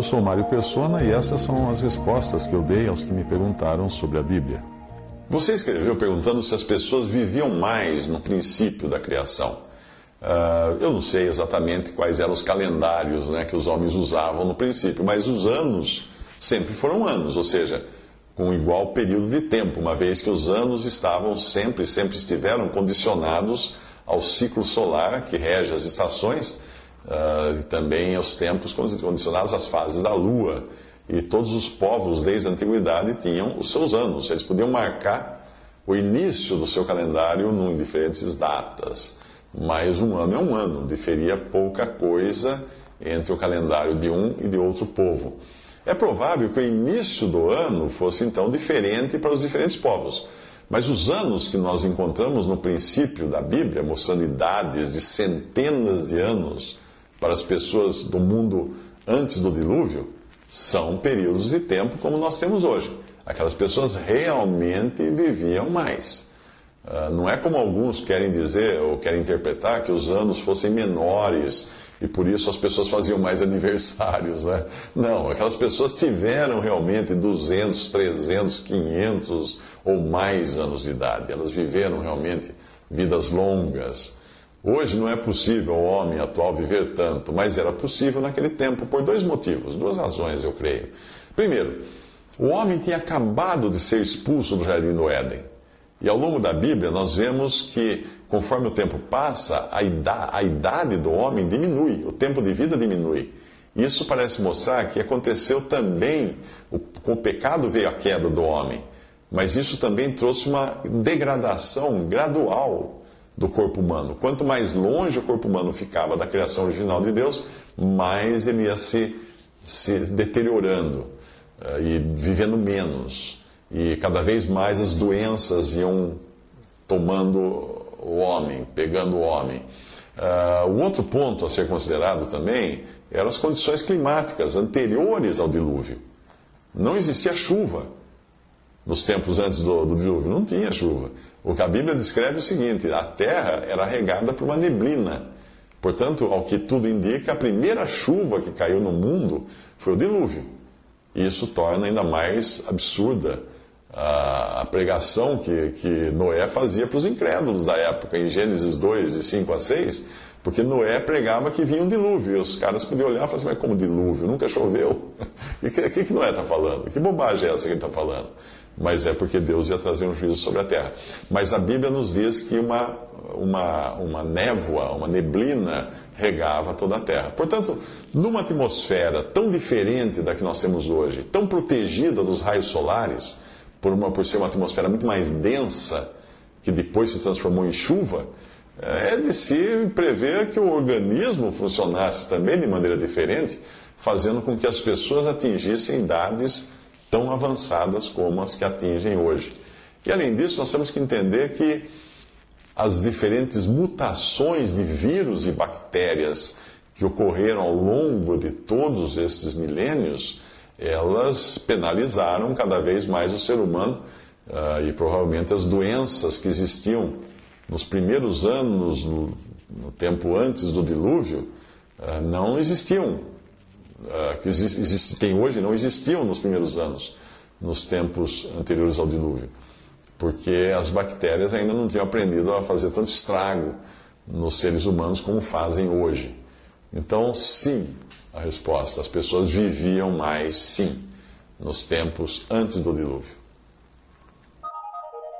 Eu sou Mário Persona e essas são as respostas que eu dei aos que me perguntaram sobre a Bíblia. Você escreveu perguntando se as pessoas viviam mais no princípio da criação. Uh, eu não sei exatamente quais eram os calendários né, que os homens usavam no princípio, mas os anos sempre foram anos, ou seja, com igual período de tempo, uma vez que os anos estavam sempre, sempre estiveram condicionados ao ciclo solar que rege as estações uh, também aos tempos condicionados às fases da Lua. E todos os povos desde a antiguidade tinham os seus anos, eles podiam marcar o início do seu calendário em diferentes datas. Mas um ano é um ano, diferia pouca coisa entre o calendário de um e de outro povo. É provável que o início do ano fosse então diferente para os diferentes povos. Mas os anos que nós encontramos no princípio da Bíblia, mostrando idades de centenas de anos para as pessoas do mundo antes do dilúvio, são períodos de tempo como nós temos hoje. Aquelas pessoas realmente viviam mais. Uh, não é como alguns querem dizer ou querem interpretar que os anos fossem menores e por isso as pessoas faziam mais aniversários. Né? Não, aquelas pessoas tiveram realmente 200, 300, 500 ou mais anos de idade. Elas viveram realmente vidas longas. Hoje não é possível o homem atual viver tanto, mas era possível naquele tempo por dois motivos, duas razões, eu creio. Primeiro, o homem tinha acabado de ser expulso do jardim do Éden. E ao longo da Bíblia, nós vemos que, conforme o tempo passa, a idade, a idade do homem diminui, o tempo de vida diminui. Isso parece mostrar que aconteceu também, com o pecado veio a queda do homem, mas isso também trouxe uma degradação gradual do corpo humano. Quanto mais longe o corpo humano ficava da criação original de Deus, mais ele ia se, se deteriorando uh, e vivendo menos. E cada vez mais as doenças iam tomando o homem, pegando o homem. Uh, o outro ponto a ser considerado também eram as condições climáticas anteriores ao dilúvio. Não existia chuva nos tempos antes do, do, dilúvio, não tinha chuva. O que a Bíblia descreve é o seguinte: a terra era regada por uma neblina. Portanto, ao que tudo indica, a primeira chuva que caiu no mundo foi o dilúvio. Isso torna ainda mais absurda a, a pregação que, que Noé fazia para os incrédulos da época, em Gênesis 2, de 5 a 6, porque Noé pregava que vinha um dilúvio, e os caras podiam olhar e falar assim, mas como dilúvio? Nunca choveu. O que, que, que Noé está falando? Que bobagem é essa que ele está falando? Mas é porque Deus ia trazer um juízo sobre a terra. Mas a Bíblia nos diz que uma, uma, uma névoa, uma neblina regava toda a terra. Portanto, numa atmosfera tão diferente da que nós temos hoje, tão protegida dos raios solares, por, uma, por ser uma atmosfera muito mais densa, que depois se transformou em chuva, é de se prever que o organismo funcionasse também de maneira diferente, fazendo com que as pessoas atingissem idades tão avançadas como as que atingem hoje. E além disso, nós temos que entender que as diferentes mutações de vírus e bactérias que ocorreram ao longo de todos esses milênios elas penalizaram cada vez mais o ser humano uh, e provavelmente as doenças que existiam nos primeiros anos, no, no tempo antes do dilúvio, uh, não existiam. Uh, que existem hoje não existiam nos primeiros anos, nos tempos anteriores ao dilúvio, porque as bactérias ainda não tinham aprendido a fazer tanto estrago nos seres humanos como fazem hoje. Então, sim, a resposta: as pessoas viviam mais, sim, nos tempos antes do dilúvio.